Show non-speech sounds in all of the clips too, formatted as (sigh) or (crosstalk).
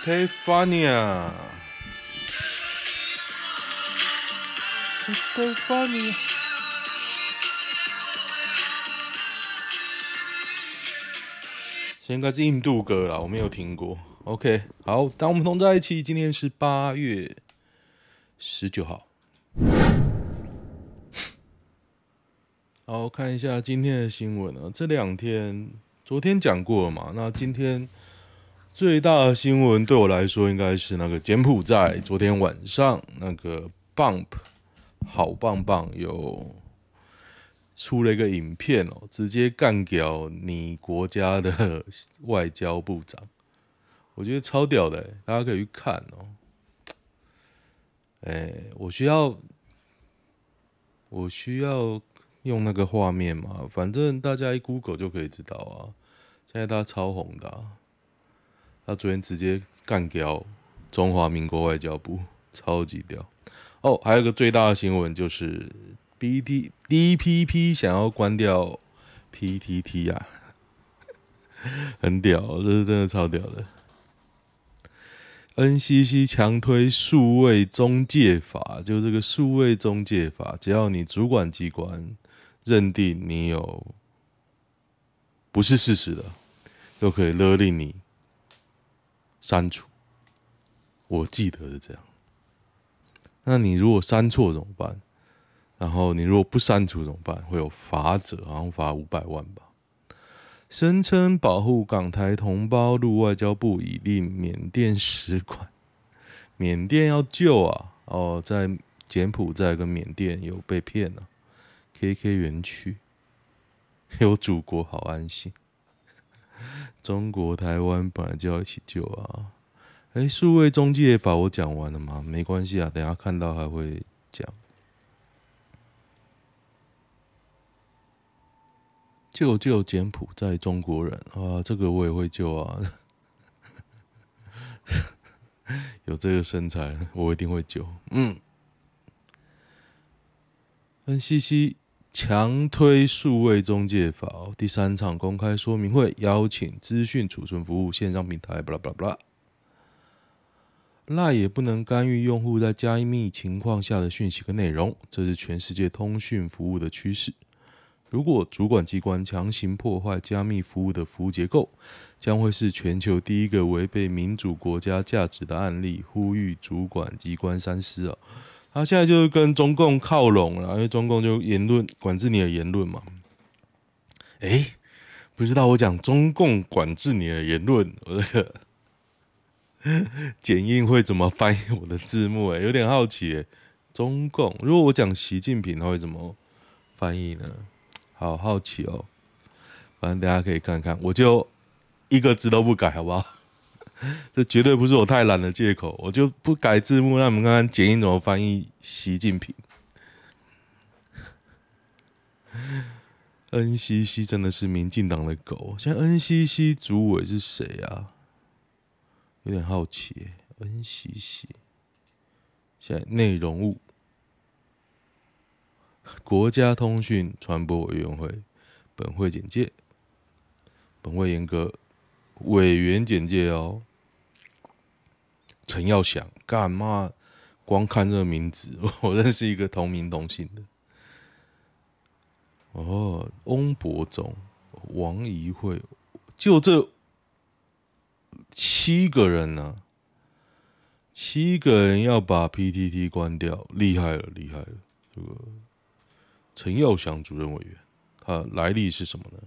Stefania。Stefania。这应该是印度歌啦，我没有听过。OK，好，当我们同在一起。今天是八月十九号。好，看一下今天的新闻啊。这两天，昨天讲过了嘛？那今天最大的新闻对我来说，应该是那个柬埔寨昨天晚上那个 Bump 好棒棒有出了一个影片哦，直接干掉你国家的外交部长，我觉得超屌的，大家可以去看哦。哎，我需要，我需要。用那个画面嘛，反正大家一 Google 就可以知道啊。现在他超红的，他昨天直接干掉中华民国外交部，超级屌。哦，还有个最大的新闻就是 B T D P P 想要关掉 P T T 啊，很屌，这是真的超屌的。N C C 强推数位中介法，就这个数位中介法，只要你主管机关。认定你有不是事实的，就可以勒令你删除。我记得是这样。那你如果删错怎么办？然后你如果不删除怎么办？会有罚则，好像罚五百万吧。声称保护港台同胞入外交部，已令缅甸使馆。缅甸要救啊！哦，在柬埔寨跟缅甸有被骗了。KK 园区 (laughs) 有祖国好安心，(laughs) 中国台湾本来就要一起救啊！哎，数位中介法我讲完了吗？没关系啊，等下看到还会讲。救救柬埔寨中国人啊！这个我也会救啊！(laughs) 有这个身材，我一定会救。嗯，NCC。强推数位中介法，第三场公开说明会邀请资讯储存服务线上平台，巴拉巴拉巴拉。赖也不能干预用户在加密情况下的讯息和内容，这是全世界通讯服务的趋势。如果主管机关强行破坏加密服务的服务结构，将会是全球第一个违背民主国家价值的案例。呼吁主管机关三思啊！他现在就是跟中共靠拢了，因为中共就言论管制你的言论嘛。哎，不知道我讲中共管制你的言论，我这个 (laughs) 剪映会怎么翻译我的字幕？哎，有点好奇。中共如果我讲习近平，他会怎么翻译呢？好好奇哦。反正大家可以看看，我就一个字都不改，好不好？(laughs) 这绝对不是我太懒的借口，我就不改字幕，让你们看看剪映怎么翻译习近平。NCC 真的是民进党的狗，现在 NCC 主委是谁啊？有点好奇。NCC 现在内容物，国家通讯传播委员会本会简介，本会严格委员简介哦。陈耀祥，干嘛？光看这个名字，(laughs) 我认识一个同名同姓的。哦，翁博中、王仪慧，就这七个人呢、七个人要把 PTT 关掉，厉害了，厉害了！这个陈耀祥主任委员，他来历是什么呢？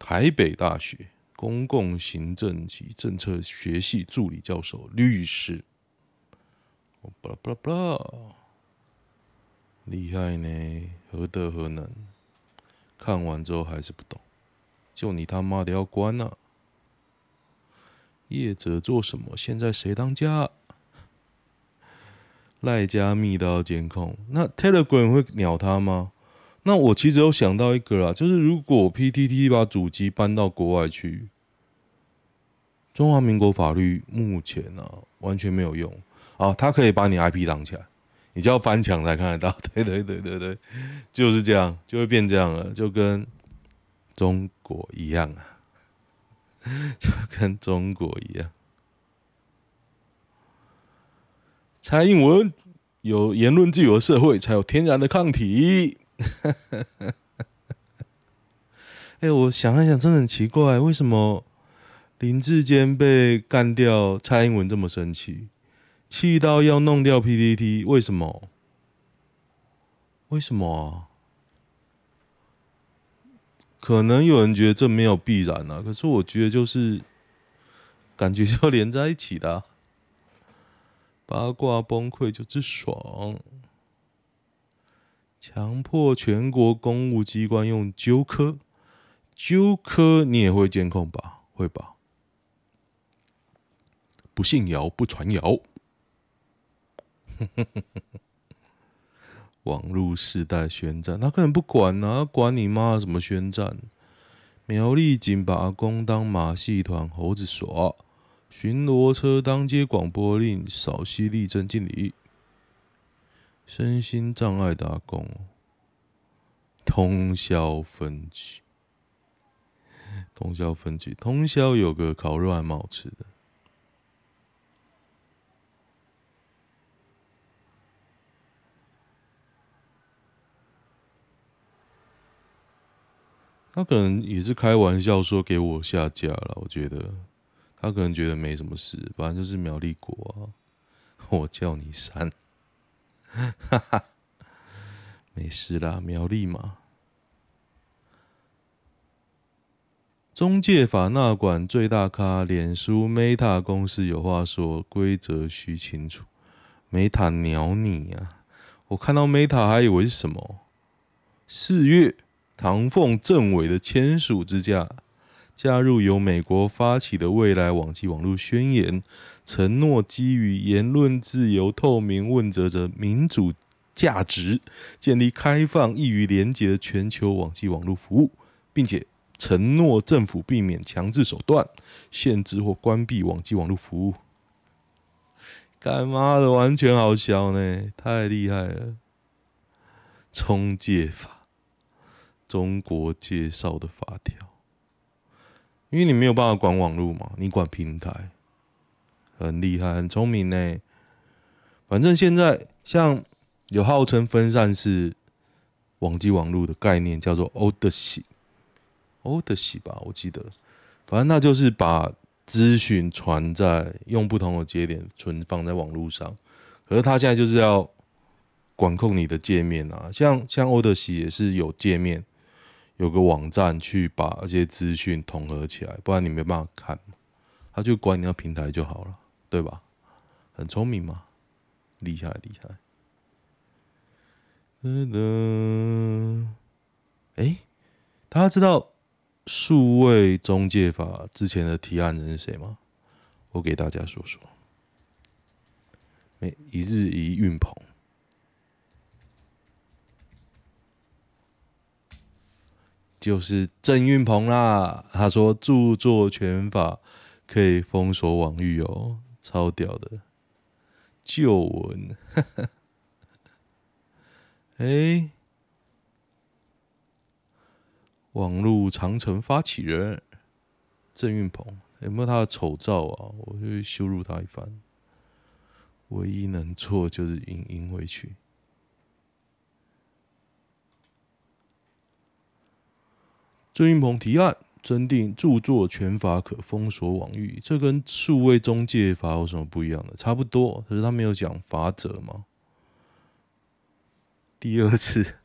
台北大学。公共行政及政策学系助理教授、律师，巴拉巴拉巴拉，厉害呢，何德何能？看完之后还是不懂，就你他妈的要关了、啊？业者做什么？现在谁当家？(laughs) 赖加密都要监控，那 Telegram 会鸟他吗？那我其实有想到一个啦，就是如果 PTT 把主机搬到国外去，中华民国法律目前呢、完全没有用啊，他可以把你 IP 挡起来，你就要翻墙才看得到。(laughs) 对对对对对，就是这样，就会变这样了，就跟中国一样啊。(laughs) 就跟中国一样。蔡英文有言论自由的社会，才有天然的抗体。(laughs) 哎，我想一想，真的很奇怪，为什么林志坚被干掉，蔡英文这么生气，气到要弄掉 PTT？为什么？为什么啊？可能有人觉得这没有必然啊，可是我觉得就是感觉就连在一起的。八卦崩溃就是爽，强迫全国公务机关用纠科，纠科你也会监控吧？会吧？不信谣，不传谣。(laughs) 网络世代宣战，他可能不管呢、管你妈什么宣战？苗栗警把阿公当马戏团猴子耍。巡逻车当街广播令，扫溪立正敬礼。身心障碍打工，通宵分局，通宵分局，通宵有个烤肉还蛮好吃的。他可能也是开玩笑说给我下架了，我觉得。他可能觉得没什么事，反正就是苗栗国啊，(laughs) 我叫你删，哈哈，没事啦，苗栗嘛。中介法纳管最大咖，脸书 Meta 公司有话说，规则须清楚。Meta 鸟你啊！我看到 Meta 还以为是什么？四月，唐凤政委的签署之下。加入由美国发起的未来网际网络宣言，承诺基于言论自由、透明、问责者民主价值，建立开放、易于连接的全球网际网络服务，并且承诺政府避免强制手段限制或关闭网际网络服务。干妈的，完全好笑呢，太厉害了！中介法，中国介绍的法条。因为你没有办法管网络嘛，你管平台，很厉害，很聪明呢。反正现在像有号称分散式网际网络的概念，叫做 Odysee，Odysee 吧，我记得。反正那就是把资讯传在用不同的节点存放在网络上，可是他现在就是要管控你的界面啊，像像 OTC 也是有界面。有个网站去把这些资讯统合起来，不然你没办法看。他就管你那平台就好了，对吧？很聪明嘛，厉害厉害。噔噔，哎，大家知道数位中介法之前的提案人是谁吗？我给大家说说。哎，一日一运鹏。就是郑运鹏啦，他说著作权法可以封锁网域哦，超屌的旧闻。哎、欸，网络长城发起人郑运鹏有没有他的丑照啊？我去羞辱他一番。唯一能做就是影印回去。郑运鹏提案增订著作权法可封锁网域，这跟数位中介法有什么不一样的？差不多，可是他没有讲法则吗？第二次，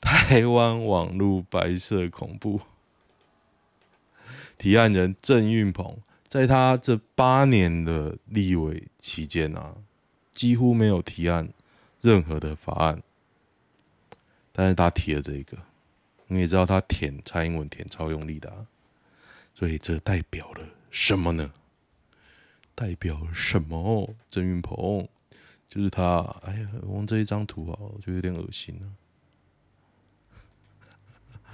台湾网络白色恐怖提案人郑运鹏，在他这八年的立委期间啊，几乎没有提案任何的法案，但是他提了这个。你也知道他舔蔡英文舔超用力的，所以这代表了什么呢？代表什么？郑云鹏就是他。哎呀，我用这一张图啊，我觉得有点恶心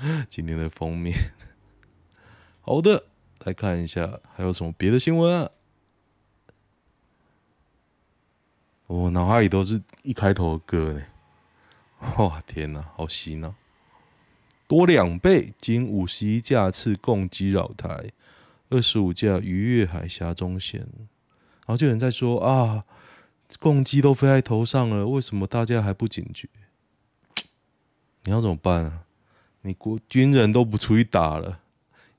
了，(laughs) 今天的封面，(laughs) 好的，来看一下还有什么别的新闻啊？我脑海里都是一开头的歌呢。哇，天哪，好洗脑！多两倍，经五十一架次共击扰台，二十五架逾越海峡中线。然后就有人在说啊，共击都飞在头上了，为什么大家还不警觉？你要怎么办啊？你国军人都不出去打了，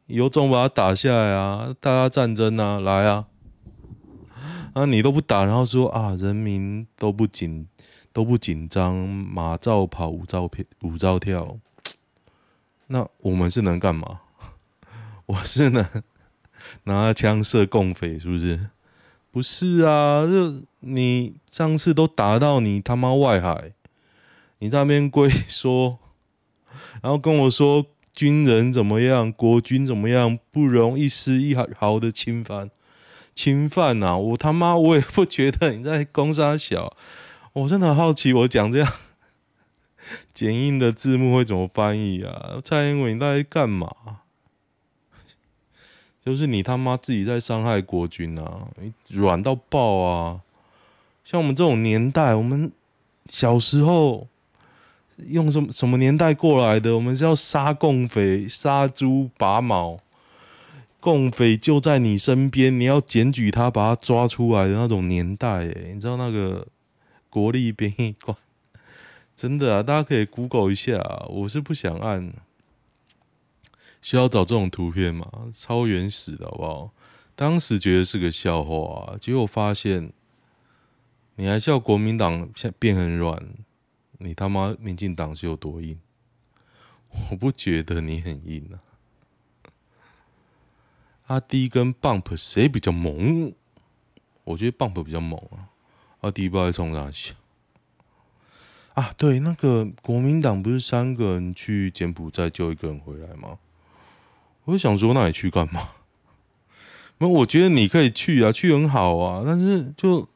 有种把他打下来啊！大家战争啊，来啊！啊，你都不打，然后说啊，人民都不紧都不紧张，马照跑，舞照跳，舞照跳。那我们是能干嘛？(laughs) 我是能拿枪射共匪，是不是？不是啊，就你上次都打到你他妈外海，你在那边龟说，然后跟我说军人怎么样，国军怎么样，不容一丝一毫的侵犯。侵犯呐、啊！我他妈我也不觉得你在攻杀小，我真的好奇，我讲这样 (laughs) 简音的字幕会怎么翻译啊？蔡英文你在干嘛？就是你他妈自己在伤害国军啊！软到爆啊！像我们这种年代，我们小时候用什么什么年代过来的？我们是要杀共匪、杀猪拔毛。共匪就在你身边，你要检举他，把他抓出来的那种年代，诶，你知道那个国立编译馆，真的啊，大家可以 Google 一下啊。我是不想按，需要找这种图片吗？超原始的好不好？当时觉得是个笑话，结果发现你还笑国民党变很软，你他妈民进党是有多硬？我不觉得你很硬啊。阿迪跟 Bump 谁比较猛？我觉得 Bump 比较猛啊。阿迪不知道冲啥笑啊？对，那个国民党不是三个人去柬埔寨救一个人回来吗？我就想说，那你去干嘛？那我觉得你可以去啊，去很好啊，但是就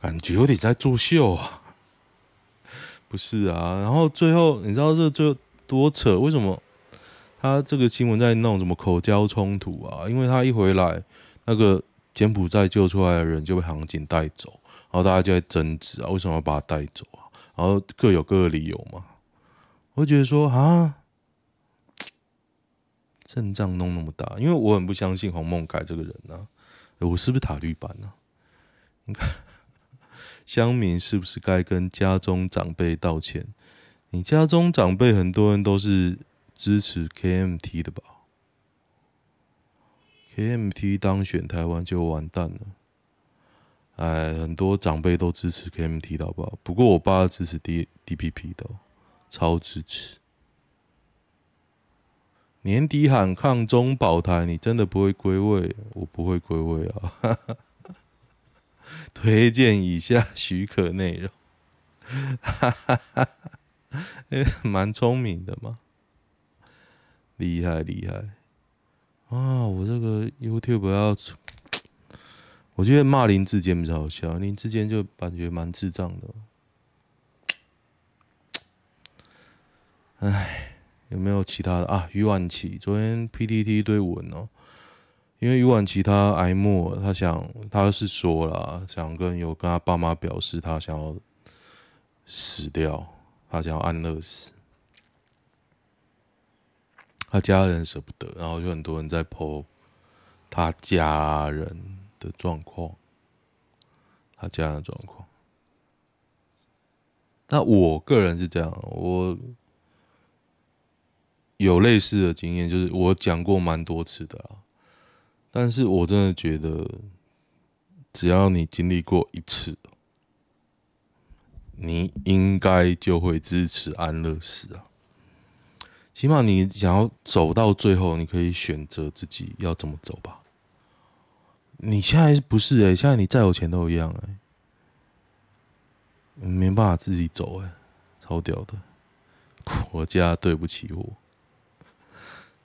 感觉有点在作秀啊。不是啊，然后最后你知道这就多扯？为什么？他这个新闻在弄什么口交冲突啊？因为他一回来，那个柬埔寨救出来的人就被航警带走，然后大家就在争执啊，为什么要把他带走啊？然后各有各的理由嘛。我就觉得说啊，阵仗弄那么大，因为我很不相信黄梦凯这个人啊，我是不是塔绿班啊？你看，乡民是不是该跟家中长辈道歉？你家中长辈很多人都是。支持 KMT 的吧，KMT 当选台湾就完蛋了。哎，很多长辈都支持 KMT 的好不好？不过我爸支持 D DPP 的，超支持。年底喊抗中保台，你真的不会归位？我不会归位啊。(laughs) 推荐以下许可内容，哈哈哈，哎，蛮聪明的嘛。厉害厉害啊！我这个 YouTube 要，我觉得骂林志坚比较好笑，林志坚就感觉蛮智障的。哎，有没有其他的啊？余婉琪昨天 PTT 一堆文哦，因为余婉琪他癌末，他想他是说了，想跟有跟他爸妈表示，他想要死掉，他想要安乐死。他家人舍不得，然后就很多人在 po 他家人的状况，他家人的状况。那我个人是这样，我有类似的经验，就是我讲过蛮多次的啦。但是我真的觉得，只要你经历过一次，你应该就会支持安乐死啊。起码你想要走到最后，你可以选择自己要怎么走吧。你现在不是诶、欸，现在你再有钱都一样诶、欸，没办法自己走诶、超屌的，国家对不起我。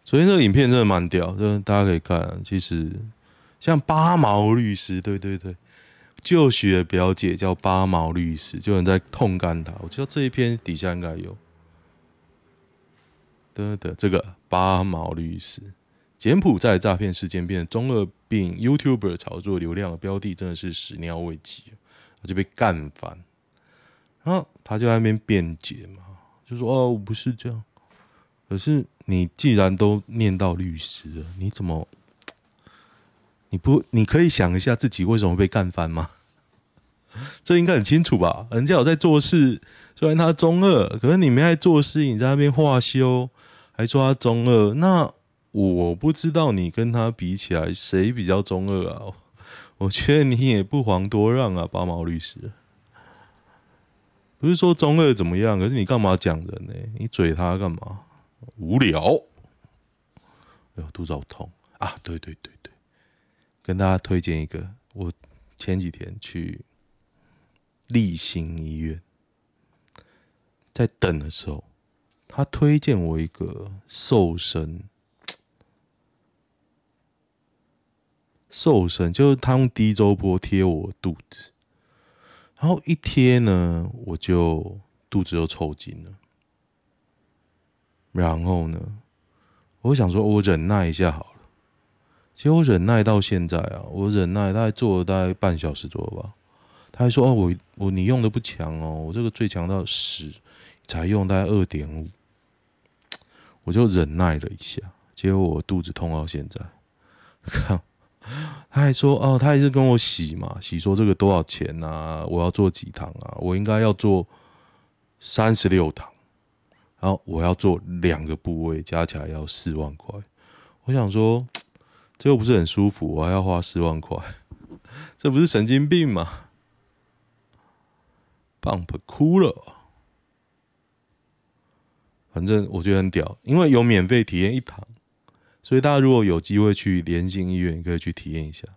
昨天这个影片真的蛮屌，就是大家可以看。其实像八毛律师，对对对，就学表姐叫八毛律师，就有人在痛干他。我知道这一篇底下应该有。的的，这个八毛律师，柬埔寨诈骗事件变中二病 YouTuber 炒作流量的标的，真的是始料未及，他就被干翻。然后他就在那边辩解嘛，就说：“哦，我不是这样，可是你既然都念到律师了，你怎么？你不，你可以想一下自己为什么被干翻吗？(laughs) 这应该很清楚吧？人家有在做事，虽然他中二，可是你没在做事，你在那边画修，还说他中二，那我不知道你跟他比起来谁比较中二啊？(laughs) 我觉得你也不遑多让啊，八毛律师。不是说中二怎么样，可是你干嘛讲人呢？你嘴他干嘛？无聊。哎呦，肚子好痛啊！对对对对。跟大家推荐一个，我前几天去立新医院，在等的时候，他推荐我一个瘦身，瘦身就是他用低周波贴我肚子，然后一贴呢，我就肚子又抽筋了，然后呢，我想说我忍耐一下好了。其实我忍耐到现在啊，我忍耐大概做了大概半小时左右吧。他还说：“哦，我我你用的不强哦，我这个最强到十，才用大概二点五。”我就忍耐了一下，结果我肚子痛到现在。看，(laughs) 他还说：“哦，他还是跟我洗嘛，洗说这个多少钱啊？我要做几堂啊？我应该要做三十六堂，然后我要做两个部位，加起来要四万块。”我想说。这又不是很舒服，我还要花四万块，这不是神经病吗？Bump 哭了，反正我觉得很屌，因为有免费体验一堂，所以大家如果有机会去联心医院，可以去体验一下。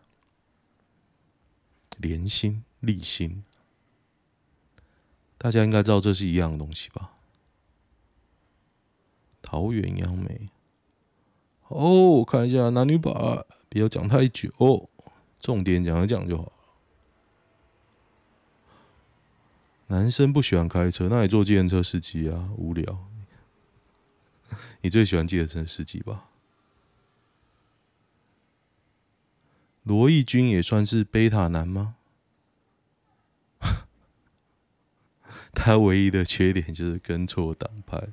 联心、立心，大家应该知道这是一样的东西吧？桃园杨梅。哦，看一下男女版，不要讲太久，重点讲一讲就好。男生不喜欢开车，那你做计程车司机啊？无聊。你最喜欢计程车司机吧？罗毅军也算是贝塔男吗？(laughs) 他唯一的缺点就是跟错党派，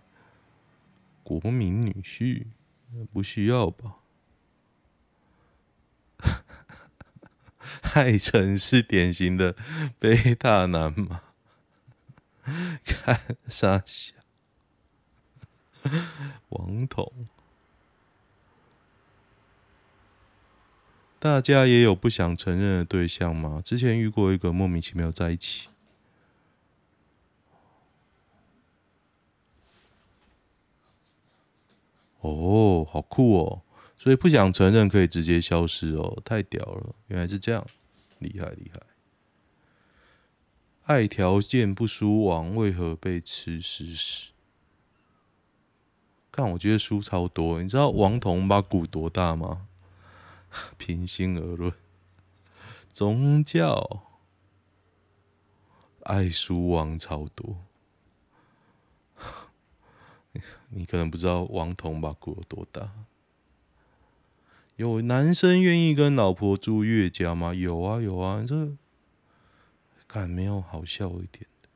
国民女婿。不需要吧？(laughs) 海城是典型的贝塔男吗？(laughs) 看啥小？王彤，大家也有不想承认的对象吗？之前遇过一个莫名其妙在一起。哦，好酷哦！所以不想承认可以直接消失哦，太屌了！原来是这样，厉害厉害。爱条件不输王，为何被吃屎屎？看，我觉得输超多。你知道王彤把股多大吗？(laughs) 平心而论，宗教爱输王超多。(laughs) 你可能不知道王彤把骨有多大。有男生愿意跟老婆住岳家吗？有啊有啊，这看没有好笑一点的。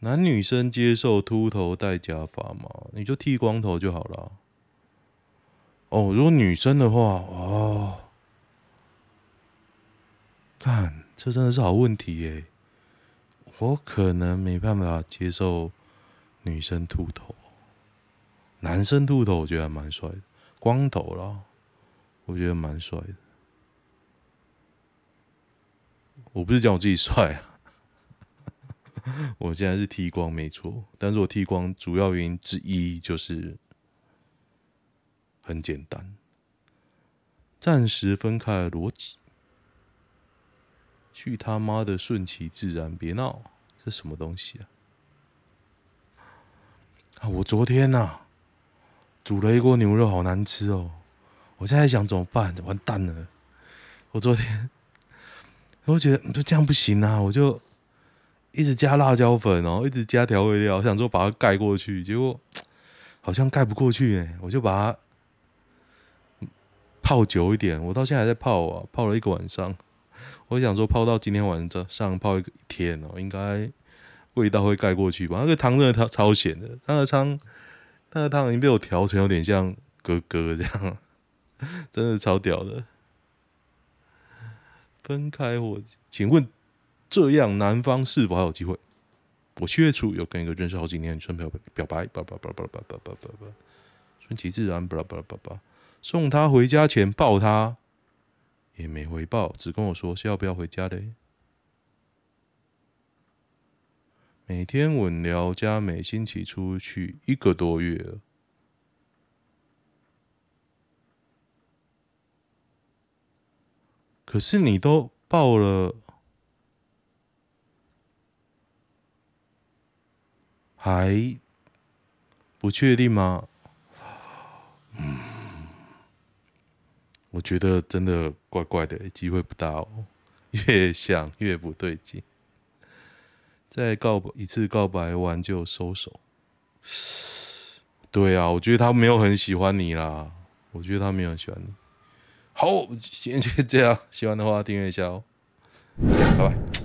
男女生接受秃头戴假发吗？你就剃光头就好了。哦，如果女生的话，哦，看这真的是好问题耶。我可能没办法接受女生秃头，男生秃头我觉得还蛮帅的，光头啦，我觉得蛮帅的。我不是讲我自己帅啊，(laughs) 我现在是剃光没错，但是我剃光主要原因之一就是很简单，暂时分开逻辑。去他妈的顺其自然，别闹！这什么东西啊？啊，我昨天呐、啊、煮了一锅牛肉，好难吃哦！我现在想怎么办？完蛋了！我昨天我觉得就这样不行啊，我就一直加辣椒粉然后，一直加调味料，我想说把它盖过去，结果好像盖不过去哎，我就把它泡久一点，我到现在还在泡啊，泡了一个晚上。我想说泡到今天晚上，上泡一个一天哦，应该味道会盖过去吧？那个汤真的超超咸的，那个汤那个汤已经被我调成有点像哥哥这样，(laughs) 真的超屌的。分开或请问这样男方是否还有机会？我七月初有跟一个认识好几年的女生表表白，叭叭叭叭叭叭叭叭，顺其自然，叭叭叭叭，送她回家前抱她，也没回报，只跟我说是要不要回家的。每天稳聊加每星期出去一个多月，可是你都抱了。还不确定吗？嗯，(sighs) 我觉得真的怪怪的，机会不大哦。(laughs) 越想越不对劲。再告一次告白完就收手。对啊，我觉得他没有很喜欢你啦。我觉得他没有很喜欢你。好，今天就这样。喜欢的话订阅一下哦。拜拜。